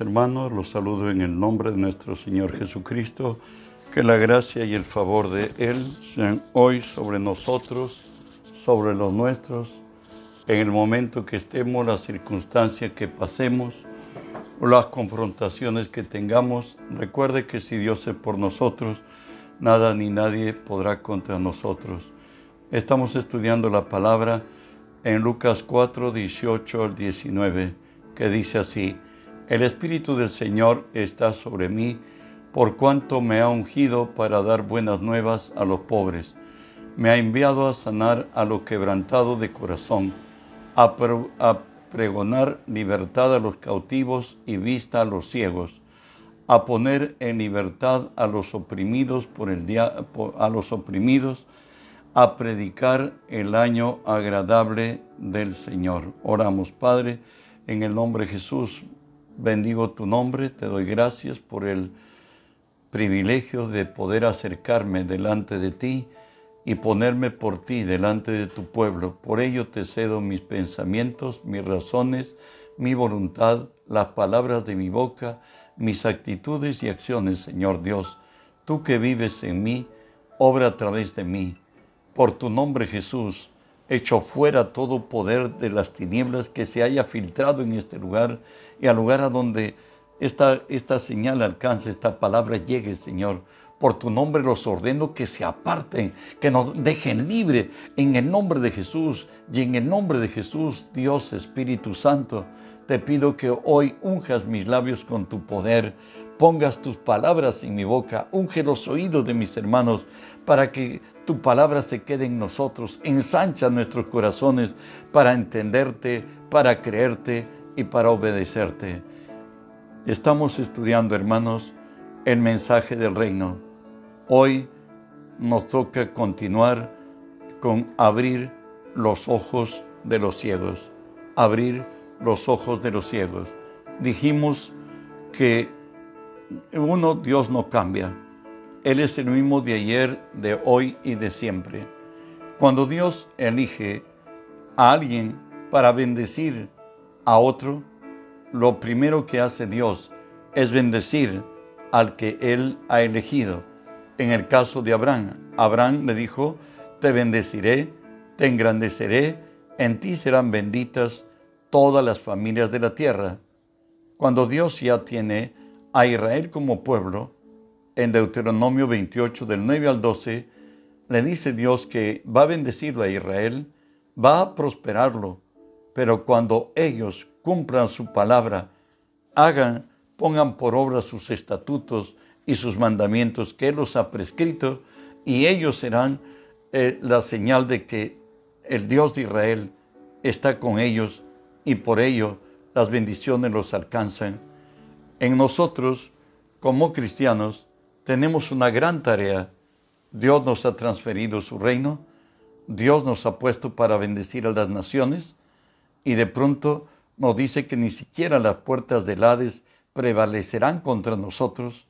hermanos, los saludo en el nombre de nuestro Señor Jesucristo. Que la gracia y el favor de Él sean hoy sobre nosotros, sobre los nuestros, en el momento que estemos, las circunstancias que pasemos, las confrontaciones que tengamos. Recuerde que si Dios es por nosotros, nada ni nadie podrá contra nosotros. Estamos estudiando la palabra en Lucas 4, 18 al 19, que dice así, El Espíritu del Señor está sobre mí, por cuanto me ha ungido para dar buenas nuevas a los pobres. Me ha enviado a sanar a los quebrantados de corazón, a, pregonar libertad a los cautivos y vista a los ciegos, a poner en libertad a los oprimidos por el a los oprimidos, a predicar el año agradable del Señor. Oramos, Padre, en el nombre de Jesús, bendigo tu nombre, te doy gracias por el privilegio de poder acercarme delante de ti y ponerme por ti delante de tu pueblo. Por ello te cedo mis pensamientos, mis razones, mi voluntad, las palabras de mi boca, mis actitudes y acciones, Señor Dios. Tú que vives en mí, obra a través de mí. Por tu nombre, Jesús, echo fuera todo poder de las tinieblas que se haya filtrado en este lugar y al lugar a donde esta, esta señal alcance, esta palabra llegue, Señor. Por tu nombre los ordeno que se aparten, que nos dejen libre en el nombre de Jesús y en el nombre de Jesús, Dios Espíritu Santo. Te pido que hoy unjas mis labios con tu poder, pongas tus palabras en mi boca, unge los oídos de mis hermanos para que tu palabra se quede en nosotros, ensancha nuestros corazones para entenderte, para creerte y para obedecerte. Estamos estudiando, hermanos, el mensaje del reino. Hoy nos toca continuar con abrir los ojos de los ciegos, abrir los ojos de los ciegos. Dijimos que uno, Dios no cambia. Él es el mismo de ayer, de hoy y de siempre. Cuando Dios elige a alguien para bendecir a otro, lo primero que hace Dios es bendecir al que Él ha elegido. En el caso de Abraham, Abraham le dijo, te bendeciré, te engrandeceré, en ti serán benditas todas las familias de la tierra. Cuando Dios ya tiene a Israel como pueblo, en Deuteronomio 28 del 9 al 12, le dice Dios que va a bendecirlo a Israel, va a prosperarlo, pero cuando ellos cumplan su palabra, hagan, pongan por obra sus estatutos y sus mandamientos que Él los ha prescrito, y ellos serán eh, la señal de que el Dios de Israel está con ellos y por ello las bendiciones los alcanzan. En nosotros, como cristianos, tenemos una gran tarea. Dios nos ha transferido su reino, Dios nos ha puesto para bendecir a las naciones y de pronto nos dice que ni siquiera las puertas del Hades prevalecerán contra nosotros.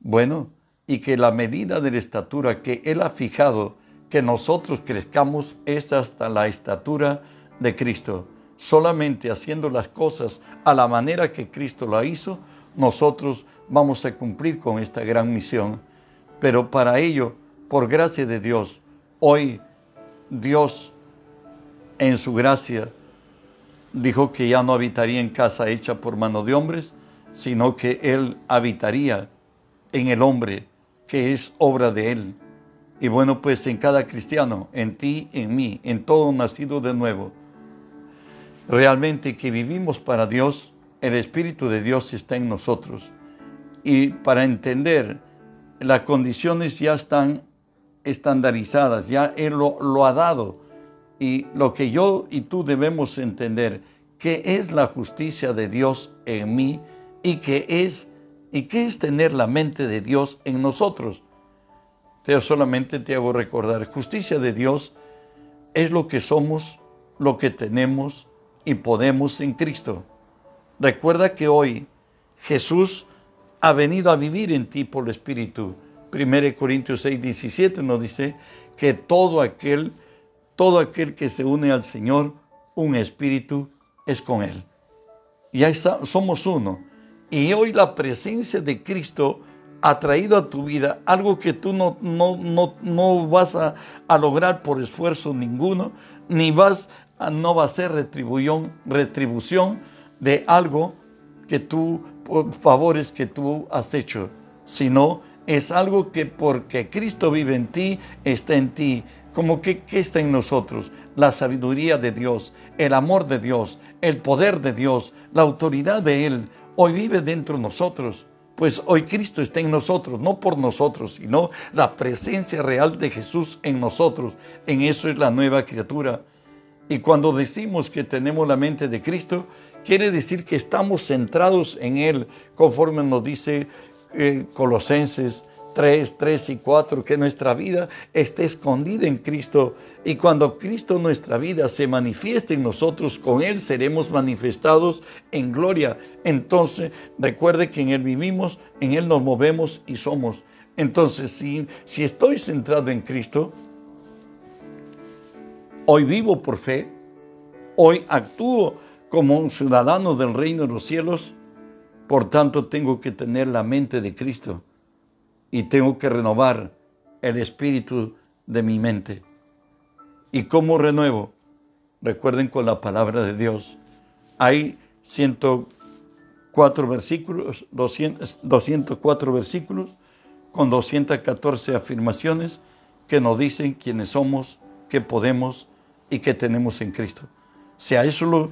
Bueno, y que la medida de la estatura que Él ha fijado que nosotros crezcamos es hasta la estatura de Cristo solamente haciendo las cosas a la manera que Cristo la hizo, nosotros vamos a cumplir con esta gran misión. Pero para ello, por gracia de Dios, hoy Dios en su gracia dijo que ya no habitaría en casa hecha por mano de hombres, sino que Él habitaría en el hombre, que es obra de Él. Y bueno, pues en cada cristiano, en ti, en mí, en todo nacido de nuevo, realmente que vivimos para Dios, el Espíritu de Dios está en nosotros. Y para entender, las condiciones ya están estandarizadas, ya Él lo, ha dado. Y lo que yo y tú debemos entender, que es la justicia de Dios en mí y que es, y qué es tener la mente de Dios en nosotros. Te solamente te hago recordar, justicia de Dios es lo que somos, lo que tenemos, y podemos en Cristo. Recuerda que hoy Jesús ha venido a vivir en ti por el Espíritu. 1 Corintios 6, 17 nos dice que todo aquel, todo aquel que se une al Señor, un espíritu es con Él. Y ahí somos uno. Y hoy la presencia de Cristo ha traído a tu vida algo que tú no, no, no, no vas a, lograr por esfuerzo ninguno, ni vas a, no va a ser retribución, retribución de algo que tú, favores que tú has hecho, sino es algo que porque Cristo vive en ti, está en ti. Como que, que está en nosotros? La sabiduría de Dios, el amor de Dios, el poder de Dios, la autoridad de Él, hoy vive dentro de nosotros. Pues hoy Cristo está en nosotros, no por nosotros, sino la presencia real de Jesús en nosotros. En eso es la nueva criatura. Y cuando decimos que tenemos la mente de Cristo, quiere decir que estamos centrados en Él, conforme nos dice eh, Colosenses 3, 3 y 4, que nuestra vida esté escondida en Cristo. Y cuando Cristo nuestra vida se manifieste en nosotros, con Él seremos manifestados en gloria. Entonces, recuerde que en Él vivimos, en Él nos movemos y somos. Entonces, si, si estoy centrado en Cristo, hoy vivo por fe, hoy actúo como un ciudadano del reino de los cielos, por tanto tengo que tener la mente de Cristo y tengo que renovar el espíritu de mi mente. ¿Y cómo renuevo? Recuerden con la palabra de Dios. Hay 104 versículos, 204 versículos con 214 afirmaciones que nos dicen quiénes somos, qué podemos y qué tenemos en Cristo. Si a eso lo,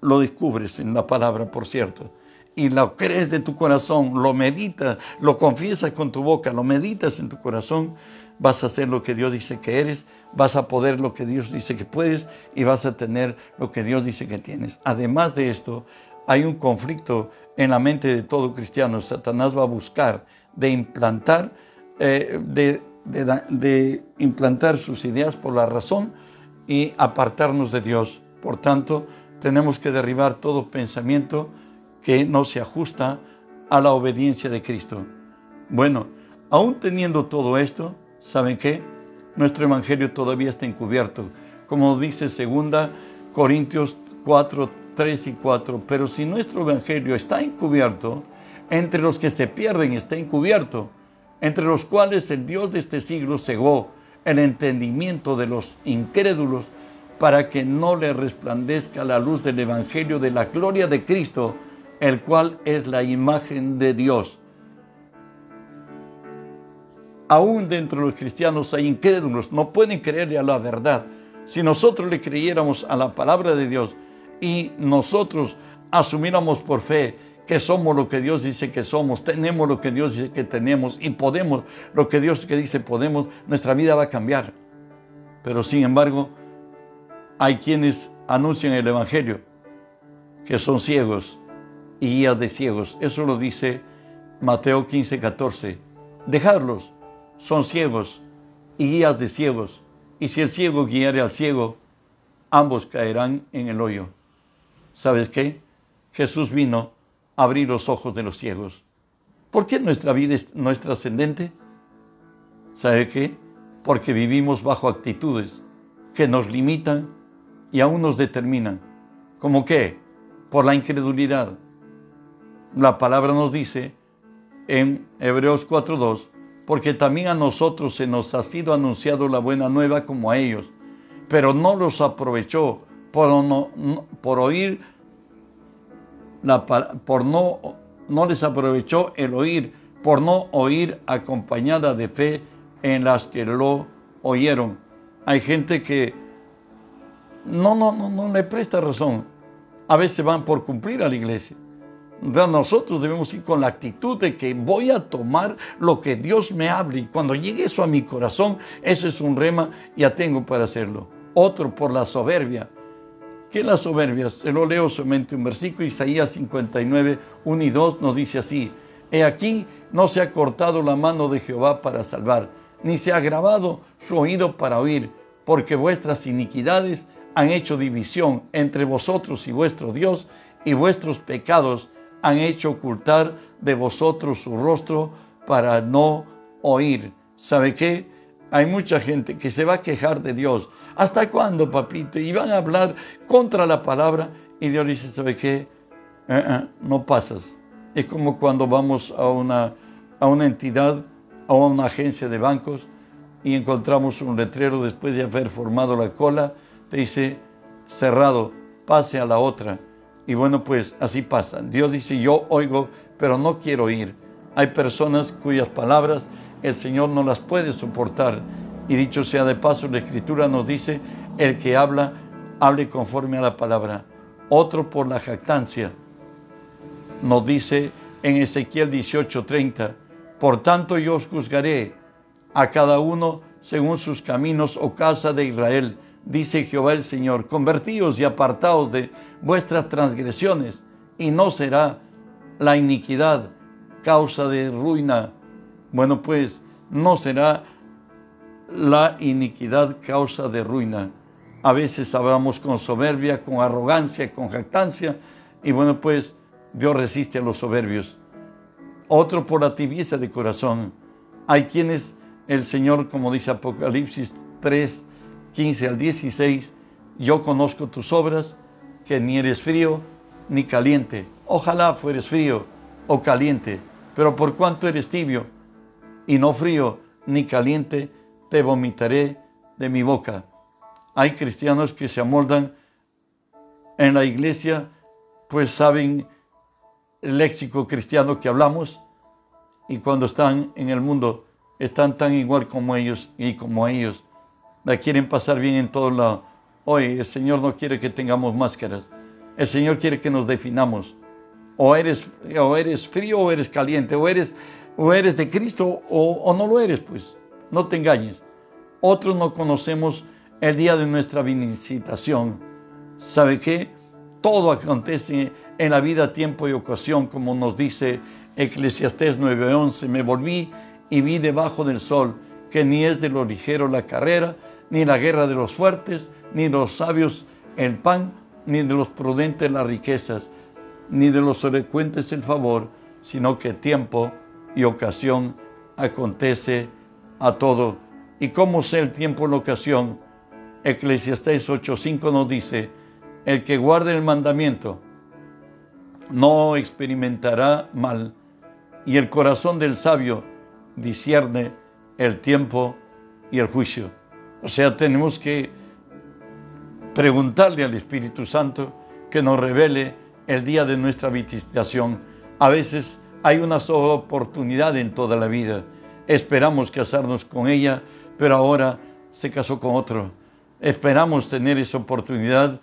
lo descubres en la palabra, por cierto, y lo crees de tu corazón, lo meditas, lo confiesas con tu boca, lo meditas en tu corazón, vas a hacer lo que Dios dice que eres, vas a poder lo que Dios dice que puedes y vas a tener lo que Dios dice que tienes. Además de esto, hay un conflicto en la mente de todo cristiano. Satanás va a buscar de implantar, eh, de implantar sus ideas por la razón y apartarnos de Dios. Por tanto, tenemos que derribar todo pensamiento que no se ajusta a la obediencia de Cristo. Bueno, aún teniendo todo esto, ¿saben qué? Nuestro evangelio todavía está encubierto. Como dice segunda Corintios 4, 3 y 4, pero si nuestro evangelio está encubierto, entre los que se pierden está encubierto, entre los cuales el Dios de este siglo cegó el entendimiento de los incrédulos para que no le resplandezca la luz del evangelio de la gloria de Cristo, el cual es la imagen de Dios. Aún dentro de los cristianos hay incrédulos, no pueden creerle a la verdad. Si nosotros le creyéramos a la palabra de Dios y nosotros asumiéramos por fe que somos lo que Dios dice que somos, tenemos lo que Dios dice que tenemos y podemos lo que Dios dice podemos, nuestra vida va a cambiar. Pero sin embargo, hay quienes anuncian el Evangelio que son ciegos, y guías de ciegos. Eso lo dice Mateo 15, 14. Dejadlos, son ciegos y guías de ciegos. Y si el ciego guiare al ciego, ambos caerán en el hoyo. ¿Sabes qué? Jesús vino a abrir los ojos de los ciegos. ¿Por qué nuestra vida no es trascendente? ¿Sabe qué? Porque vivimos bajo actitudes que nos limitan y aún nos determinan. ¿Cómo qué? Por la incredulidad, la palabra nos dice en Hebreos 4.2, porque también a nosotros se nos ha sido anunciado la buena nueva como a ellos, pero no los aprovechó por, no, por oír, la, por no, no les aprovechó el oír, por no oír acompañada de fe en las que lo oyeron. Hay gente que no, no, no, no le presta razón. A veces van por cumplir a la iglesia nosotros debemos ir con la actitud de que voy a tomar lo que Dios me hable y cuando llegue eso a mi corazón, eso es un rema, ya tengo para hacerlo. Otro por la soberbia. ¿Qué es la soberbia? Se lo leo solamente un versículo, Isaías 59, 1 y 2 nos dice así, He aquí, no se ha cortado la mano de Jehová para salvar, ni se ha grabado su oído para oír, porque vuestras iniquidades han hecho división entre vosotros y vuestro Dios, y vuestros pecados han hecho ocultar de vosotros su rostro para no oír. ¿Sabe qué? Hay mucha gente que se va a quejar de Dios. ¿Hasta cuándo, papito? Y van a hablar contra la palabra y Dios dice, ¿sabe qué? Eh, eh, no pasas. Es como cuando vamos a una, a una entidad, a una agencia de bancos y encontramos un letrero después de haber formado la cola, te dice cerrado, pase a la otra. Y bueno, pues así pasa. Dios dice, yo oigo, pero no quiero oír. Hay personas cuyas palabras el Señor no las puede soportar. Y dicho sea de paso, la Escritura nos dice, el que habla, hable conforme a la palabra. Otro por la jactancia. Nos dice en Ezequiel 18:30, por tanto yo os juzgaré a cada uno según sus caminos, o casa de Israel dice Jehová el Señor, convertíos y apartaos de vuestras transgresiones, y no será la iniquidad causa de ruina. Bueno, pues no será la iniquidad causa de ruina. A veces hablamos con soberbia, con arrogancia, con jactancia, y bueno, pues Dios resiste a los soberbios. Otro por la tibieza de corazón. Hay quienes el Señor, como dice Apocalipsis 3, 15 al 16, yo conozco tus obras, que ni eres frío ni caliente. Ojalá fueres frío o caliente, pero por cuanto eres tibio y no frío ni caliente, te vomitaré de mi boca. Hay cristianos que se amoldan en la iglesia, pues saben el léxico cristiano que hablamos, y cuando están en el mundo están tan igual como ellos y como ellos la quieren pasar bien en todos lados. Hoy el Señor no quiere que tengamos máscaras. El Señor quiere que nos definamos. O eres, o eres frío o eres caliente. O eres, o eres de Cristo o, no lo eres, pues. No te engañes. Otros no conocemos el día de nuestra visitación. ¿Sabe qué? Todo acontece en la vida, tiempo y ocasión, como nos dice Eclesiastés 9:11. Me volví y vi debajo del sol que ni es de lo ligero la carrera, ni la guerra de los fuertes, ni los sabios el pan, ni de los prudentes las riquezas, ni de los elocuentes el favor, sino que tiempo y ocasión acontece a todo. ¿Y cómo sé el tiempo y la ocasión? Eclesiastés 8:5 nos dice, el que guarde el mandamiento no experimentará mal, y el corazón del sabio discierne el tiempo y el juicio. O sea, tenemos que preguntarle al Espíritu Santo que nos revele el día de nuestra visitación. A veces hay una sola oportunidad en toda la vida. Esperamos casarnos con ella, pero ahora se casó con otro. Esperamos tener esa oportunidad.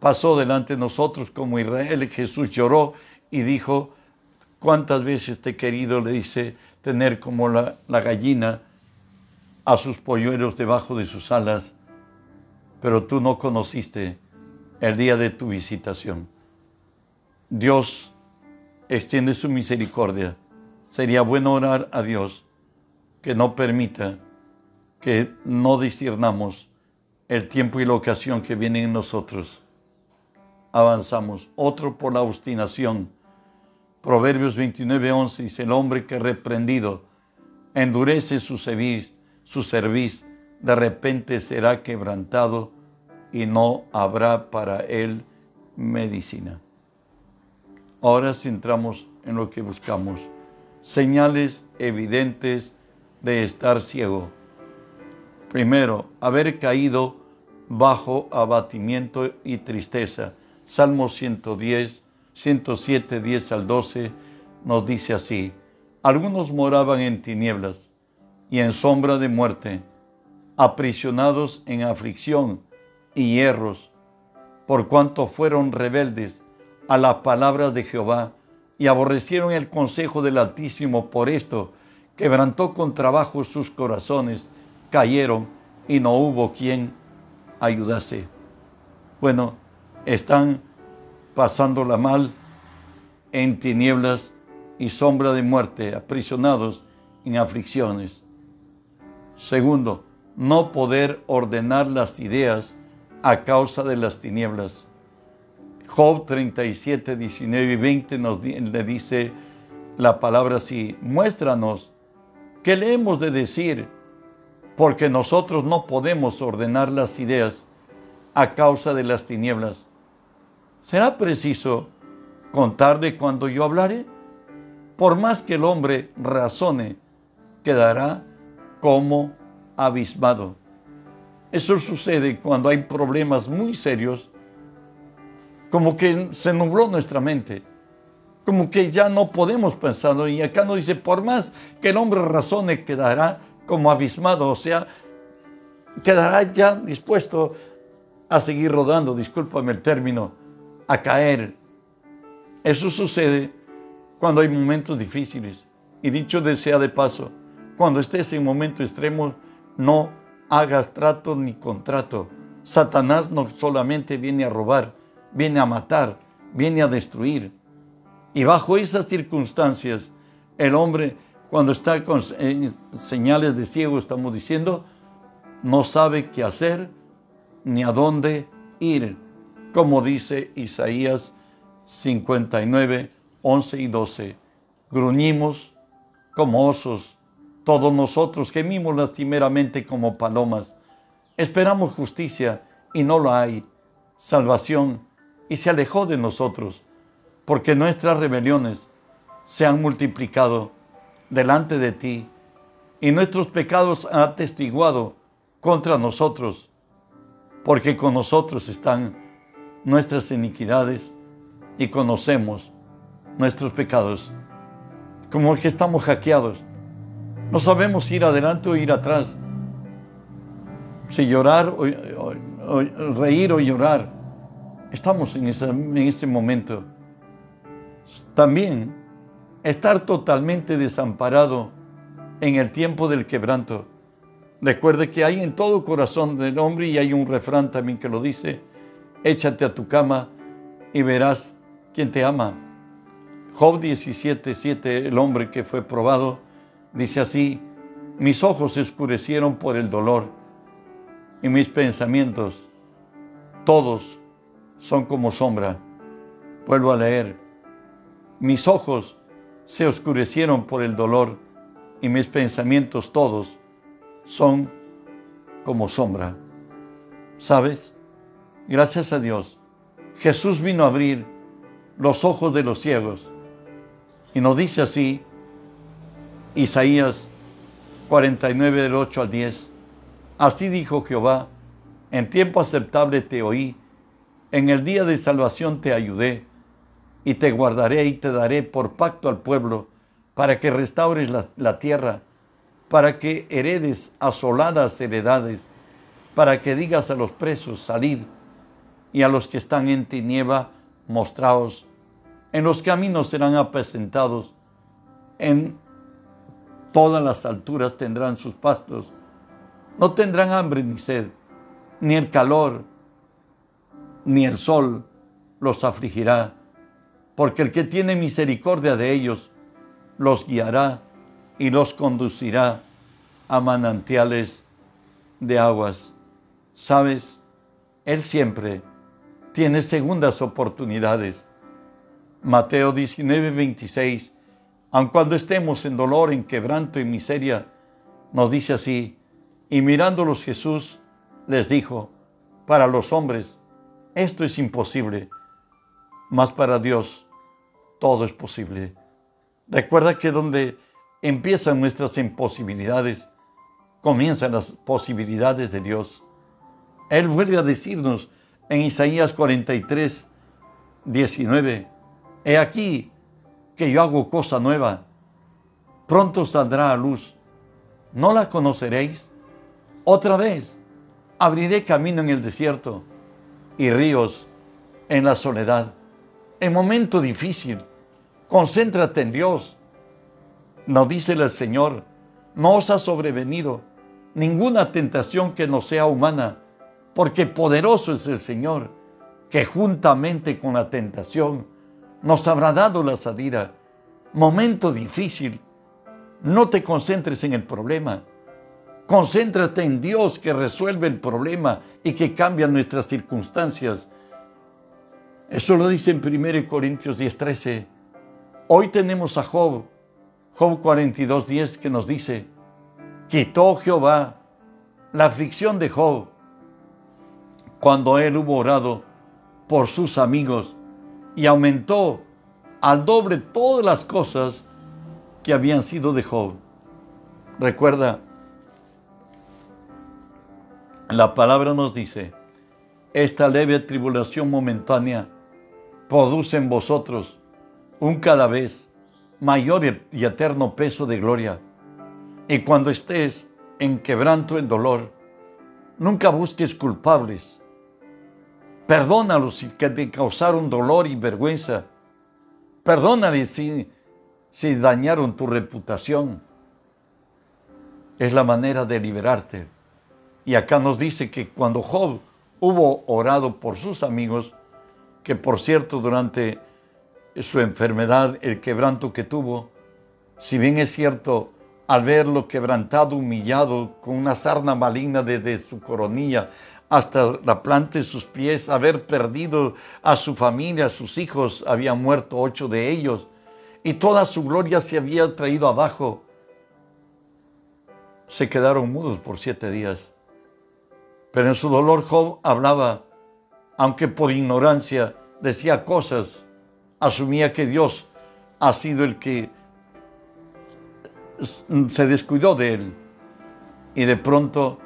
Pasó delante de nosotros como Israel. Jesús lloró y dijo, ¿cuántas veces te querido? Le dice, tener como la gallina a sus polluelos debajo de sus alas, pero tú no conociste el día de tu visitación. Dios extiende su misericordia. Sería bueno orar a Dios que no permita que no discernamos el tiempo y la ocasión que vienen en nosotros. Avanzamos. Otro por la obstinación. Proverbios 29, 11 dice, el hombre que reprendido endurece su cerviz su cerviz de repente será quebrantado y no habrá para él medicina. Ahora centramos en lo que buscamos. Señales evidentes de estar ciego. Primero, haber caído bajo abatimiento y tristeza. Salmo 110, 107, 10 al 12 nos dice así. Algunos moraban en tinieblas y en sombra de muerte, aprisionados en aflicción y hierros, por cuanto fueron rebeldes a la palabra de Jehová y aborrecieron el consejo del Altísimo. Por esto quebrantó con trabajo sus corazones, cayeron y no hubo quien ayudase. Bueno, están pasándola mal en tinieblas y sombra de muerte, aprisionados en aflicciones. Segundo, no poder ordenar las ideas a causa de las tinieblas. Job 37, 19 y 20 nos le dice la palabra así, muéstranos qué le hemos de decir, porque nosotros no podemos ordenar las ideas a causa de las tinieblas. ¿Será preciso contarle cuando yo hablaré? por más que el hombre razone, quedará como abismado. Eso sucede cuando hay problemas muy serios, como que se nubló nuestra mente, como que ya no podemos pensar. Y acá nos dice, por más que el hombre razone, quedará como abismado, o sea, quedará ya dispuesto a seguir rodando, discúlpame el término, a caer. Eso sucede cuando hay momentos difíciles. Y dicho de sea de paso, cuando estés en momento extremo, no hagas trato ni contrato. Satanás no solamente viene a robar, viene a matar, viene a destruir. Y bajo esas circunstancias, el hombre, cuando está con señales de ciego, estamos diciendo, no sabe qué hacer ni a dónde ir, como dice Isaías 59, 11 y 12. Gruñimos como osos, todos nosotros gemimos lastimeramente como palomas. Esperamos justicia y no la hay, salvación y se alejó de nosotros, porque nuestras rebeliones se han multiplicado delante de ti y nuestros pecados han atestiguado contra nosotros porque con nosotros están nuestras iniquidades y conocemos nuestros pecados. Como que estamos hackeados. No sabemos ir adelante o ir atrás. Si llorar o, reír o llorar. Estamos en, en ese momento. También estar totalmente desamparado en el tiempo del quebranto Recuerde que hay en todo corazón del hombre y hay un refrán también que lo dice, échate a tu cama y verás quién te ama. Job 17, 7, el hombre que fue probado, dice así, mis ojos se oscurecieron por el dolor y mis pensamientos, todos son como sombra. Vuelvo a leer, mis ojos se oscurecieron por el dolor y mis pensamientos todos son como sombra. ¿Sabes? Gracias a Dios, Jesús vino a abrir los ojos de los ciegos. Y nos dice así Isaías 49 del 8 al 10. Así dijo Jehová, en tiempo aceptable te oí, en el día de salvación te ayudé, y te guardaré y te daré por pacto al pueblo, para que restaures la, tierra para que heredes asoladas heredades, para que digas a los presos, salid, y a los que están en tiniebla, mostraos. En los caminos serán apacentados, en todas las alturas tendrán sus pastos. No tendrán hambre ni sed, ni el calor, ni el sol los afligirá, porque el que tiene misericordia de ellos los guiará y los conducirá a manantiales de aguas. Sabes, Él siempre tiene segundas oportunidades. Mateo 19, 26, aun cuando estemos en dolor, en quebranto y miseria, nos dice así, y mirándolos Jesús les dijo, para los hombres esto es imposible, mas para Dios todo es posible. Recuerda que donde empiezan nuestras imposibilidades, comienzan las posibilidades de Dios. Él vuelve a decirnos en Isaías 43, 19, He aquí que yo hago cosa nueva, pronto saldrá a luz, ¿no la conoceréis? Otra vez abriré camino en el desierto y ríos en la soledad. En momento difícil, concéntrate en Dios, nos dice el Señor, no os ha sobrevenido ninguna tentación que no sea humana, porque poderoso es el Señor, que juntamente con la tentación nos habrá dado la salida. Momento difícil, no te concentres en el problema, concéntrate en Dios que resuelve el problema y que cambia nuestras circunstancias. Eso lo dice en 1 Corintios 10:13. Hoy tenemos a Job Job 42, que nos dice, quitó Jehová la aflicción de Job cuando él hubo orado por sus amigos y aumentó al doble todas las cosas que habían sido de Job. Recuerda, la palabra nos dice, esta leve tribulación momentánea produce en vosotros un cada vez mayor y eterno peso de gloria. Y cuando estés en quebranto, en dolor, nunca busques culpables. Perdónalos si te causaron dolor y vergüenza. Perdónales si, si dañaron tu reputación. Es la manera de liberarte. Y acá nos dice que cuando Job hubo orado por sus amigos, que por cierto durante su enfermedad, el quebranto que tuvo, si bien es cierto, al verlo quebrantado, humillado, con una sarna maligna desde su coronilla hasta la planta de sus pies, haber perdido a su familia, a sus hijos, habían muerto ocho de ellos, y toda su gloria se había traído abajo, se quedaron mudos por siete días. Pero en su dolor Job hablaba, aunque por ignorancia decía cosas, asumía que Dios ha sido el que se descuidó de él. Y de pronto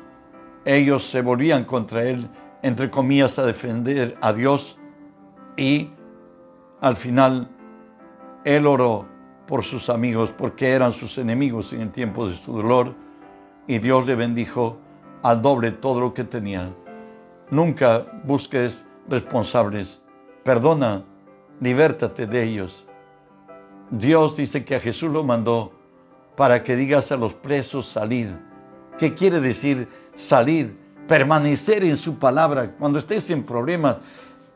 ellos se volvían contra él, entre comillas, a defender a Dios. Y al final él oró por sus amigos, porque eran sus enemigos en el tiempo de su dolor. Y Dios le bendijo al doble todo lo que tenía. Nunca busques responsables. Perdona, libértate de ellos. Dios dice que a Jesús lo mandó para que digas a los presos salid. ¿Qué quiere decir salir? Permanecer en su palabra. Cuando estés en problemas,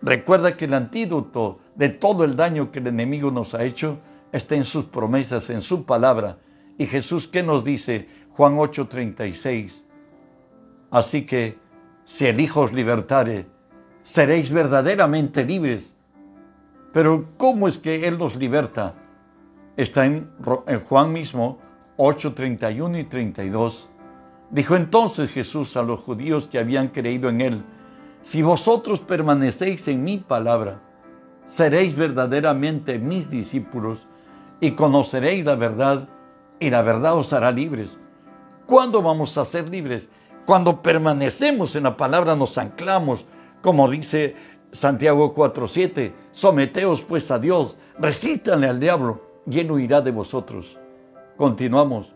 recuerda que el antídoto de todo el daño que el enemigo nos ha hecho está en sus promesas, en su palabra. Y Jesús, ¿qué nos dice? Juan 8:36. Así que si el Hijo os libertare, seréis verdaderamente libres. Pero ¿cómo es que Él nos liberta? Está en, Juan mismo 8, 31 y 32. Dijo entonces Jesús a los judíos que habían creído en Él, si vosotros permanecéis en mi palabra, seréis verdaderamente mis discípulos y conoceréis la verdad y la verdad os hará libres. ¿Cuándo vamos a ser libres? Cuando permanecemos en la palabra nos anclamos, como dice Santiago 4:7, someteos pues a Dios, resístanle al diablo y él huirá de vosotros. Continuamos.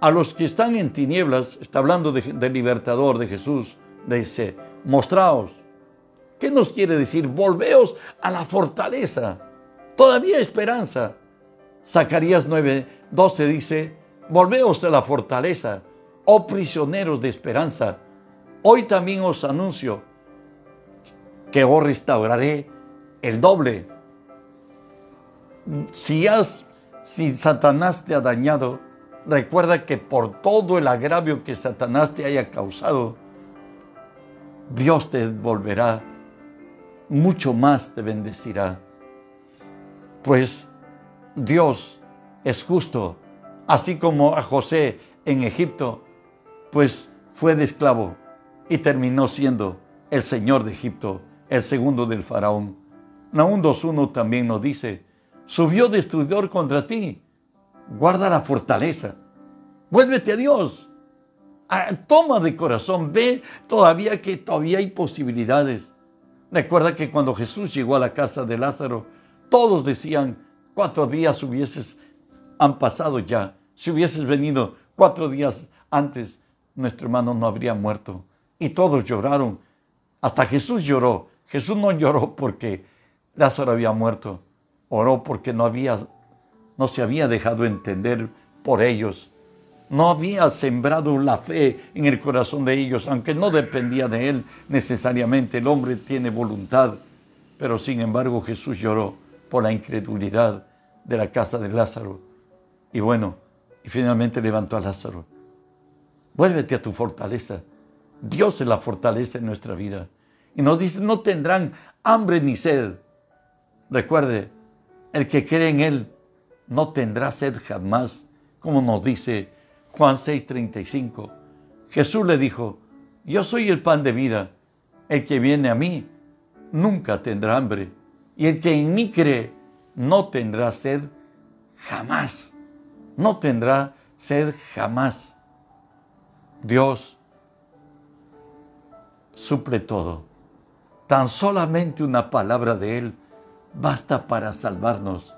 A los que están en tinieblas, está hablando del libertador de Jesús, dice, mostraos. ¿Qué nos quiere decir? Volveos a la fortaleza. Todavía esperanza. Zacarías 9:12 dice, volveos a la fortaleza oh prisioneros de esperanza, hoy también os anuncio que os restauraré el doble. Si, has, si Satanás te ha dañado, recuerda que por todo el agravio que Satanás te haya causado, Dios te devolverá, mucho más te bendecirá. Pues Dios es justo, así como a José en Egipto pues fue de esclavo y terminó siendo el señor de Egipto, el segundo del faraón. Naúm 2.1 también nos dice, subió destruidor contra ti, guarda la fortaleza, vuélvete a Dios, ah, toma de corazón, ve todavía que todavía hay posibilidades. Recuerda que cuando Jesús llegó a la casa de Lázaro, todos decían, cuatro días hubieses, han pasado ya, si hubieses venido cuatro días antes, nuestro hermano no habría muerto. Y todos lloraron. Hasta Jesús lloró. Jesús no lloró porque Lázaro había muerto. Oró porque no había, no se había dejado entender por ellos. No había sembrado la fe en el corazón de ellos, aunque no dependía de él necesariamente. El hombre tiene voluntad. Pero sin embargo Jesús lloró por la incredulidad de la casa de Lázaro. Y bueno, y finalmente levantó a Lázaro. Vuélvete a tu fortaleza. Dios es la fortaleza en nuestra vida. Y nos dice, no tendrán hambre ni sed. Recuerde, el que cree en Él no tendrá sed jamás, como nos dice Juan 6:35. Jesús le dijo, yo soy el pan de vida. El que viene a mí nunca tendrá hambre. Y el que en mí cree no tendrá sed jamás. no tendrá sed jamás. Dios suple todo. Tan solamente una palabra de Él basta para salvarnos.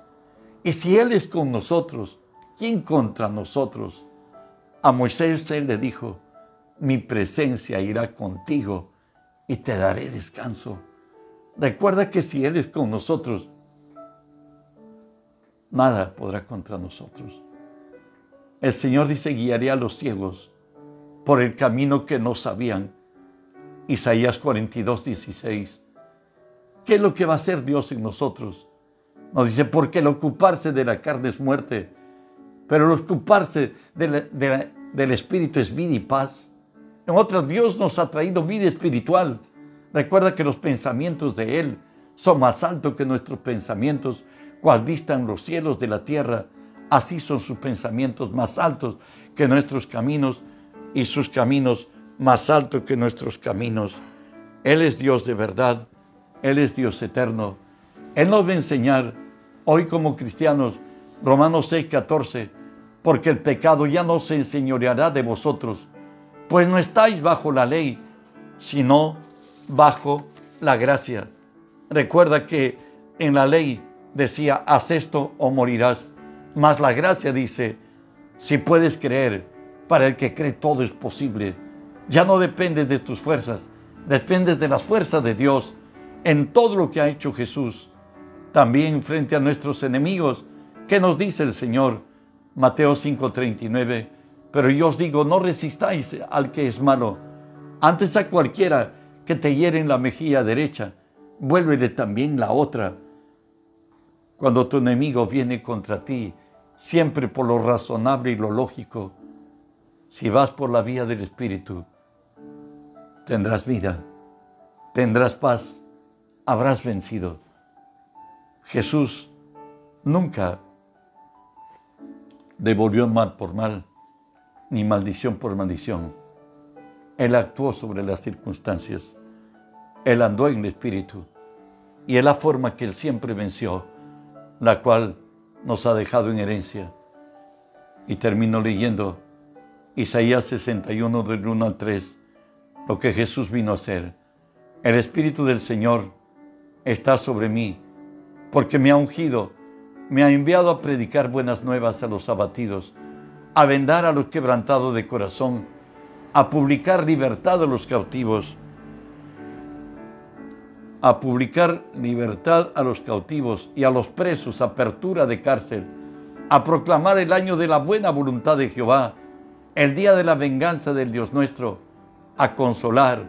Y si Él es con nosotros, ¿quién contra nosotros? A Moisés Él le dijo, mi presencia irá contigo y te daré descanso. Recuerda que si Él es con nosotros, nada podrá contra nosotros. El Señor dice, guiaré a los ciegos por el camino que no sabían. Isaías 42, 16. ¿Qué es lo que va a hacer Dios en nosotros? Nos dice, porque el ocuparse de la carne es muerte, pero el ocuparse del Espíritu es vida y paz. En otras, Dios nos ha traído vida espiritual. Recuerda que los pensamientos de Él son más altos que nuestros pensamientos, cual distan los cielos de la tierra. Así son sus pensamientos más altos que nuestros caminos y sus caminos más altos que nuestros caminos. Él es Dios de verdad, Él es Dios eterno. Él nos va a enseñar hoy como cristianos, Romanos 6, 14, porque el pecado ya no se enseñoreará de vosotros, pues no estáis bajo la ley, sino bajo la gracia. Recuerda que en la ley decía, haz esto o morirás, mas la gracia dice, si puedes creer, para el que cree todo es posible. Ya no dependes de tus fuerzas, dependes de las fuerzas de Dios en todo lo que ha hecho Jesús. También frente a nuestros enemigos, ¿qué nos dice el Señor? Mateo 5:39, pero yo os digo, no resistáis al que es malo, antes a cualquiera que te hiere en la mejilla derecha, vuélvele también la otra. Cuando tu enemigo viene contra ti, siempre por lo razonable y lo lógico, si vas por la vía del Espíritu, tendrás vida, tendrás paz, habrás vencido. Jesús nunca devolvió mal por mal, ni maldición por maldición. Él actuó sobre las circunstancias. Él andó en el Espíritu. Y es la forma que Él siempre venció, la cual nos ha dejado en herencia. Y termino leyendo Isaías 61 del 1 al 3, lo que Jesús vino a hacer. El Espíritu del Señor está sobre mí, porque me ha ungido, me ha enviado a predicar buenas nuevas a los abatidos, a vendar a los quebrantados de corazón, a publicar libertad a los cautivos, a publicar libertad a los cautivos y a los presos, apertura de cárcel, a proclamar el año de la buena voluntad de Jehová, el día de la venganza del Dios nuestro, a consolar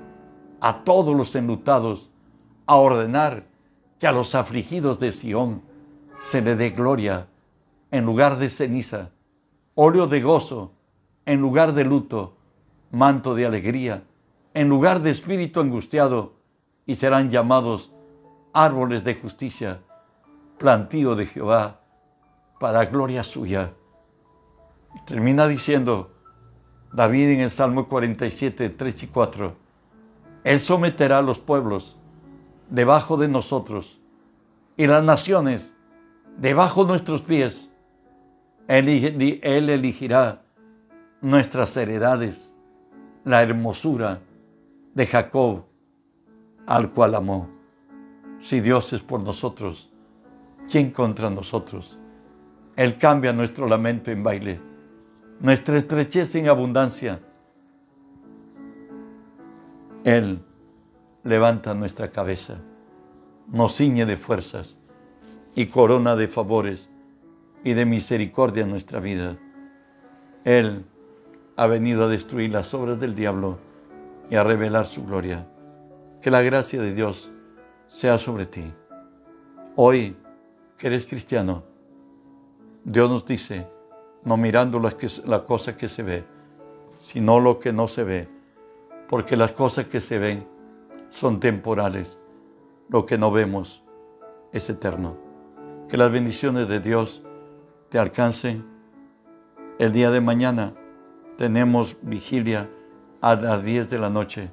a todos los enlutados, a ordenar que a los afligidos de Sión se le dé gloria en lugar de ceniza, óleo de gozo en lugar de luto, manto de alegría en lugar de espíritu angustiado, y serán llamados árboles de justicia, plantío de Jehová, para gloria suya. Termina diciendo, David en el Salmo 47, 3 y 4. Él someterá a los pueblos debajo de nosotros y las naciones debajo de nuestros pies. Él, él elegirá nuestras heredades, la hermosura de Jacob, al cual amó. Si Dios es por nosotros, ¿quién contra nosotros? Él cambia nuestro lamento en baile nuestra estrechez en abundancia. Él levanta nuestra cabeza, nos ciñe de fuerzas y corona de favores y de misericordia nuestra vida. Él ha venido a destruir las obras del diablo y a revelar su gloria. Que la gracia de Dios sea sobre ti. Hoy que eres cristiano, Dios nos dice, no mirando las la cosa que se ve, sino lo que no se ve, porque las cosas que se ven son temporales, lo que no vemos es eterno. Que las bendiciones de Dios te alcancen. El día de mañana tenemos vigilia a las 10 de la noche.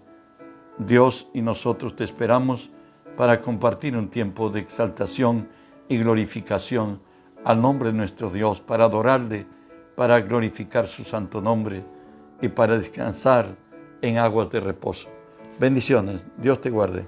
Dios y nosotros te esperamos para compartir un tiempo de exaltación y glorificación al nombre de nuestro Dios, para adorarle para glorificar su santo nombre y para descansar en aguas de reposo. Bendiciones, Dios te guarde.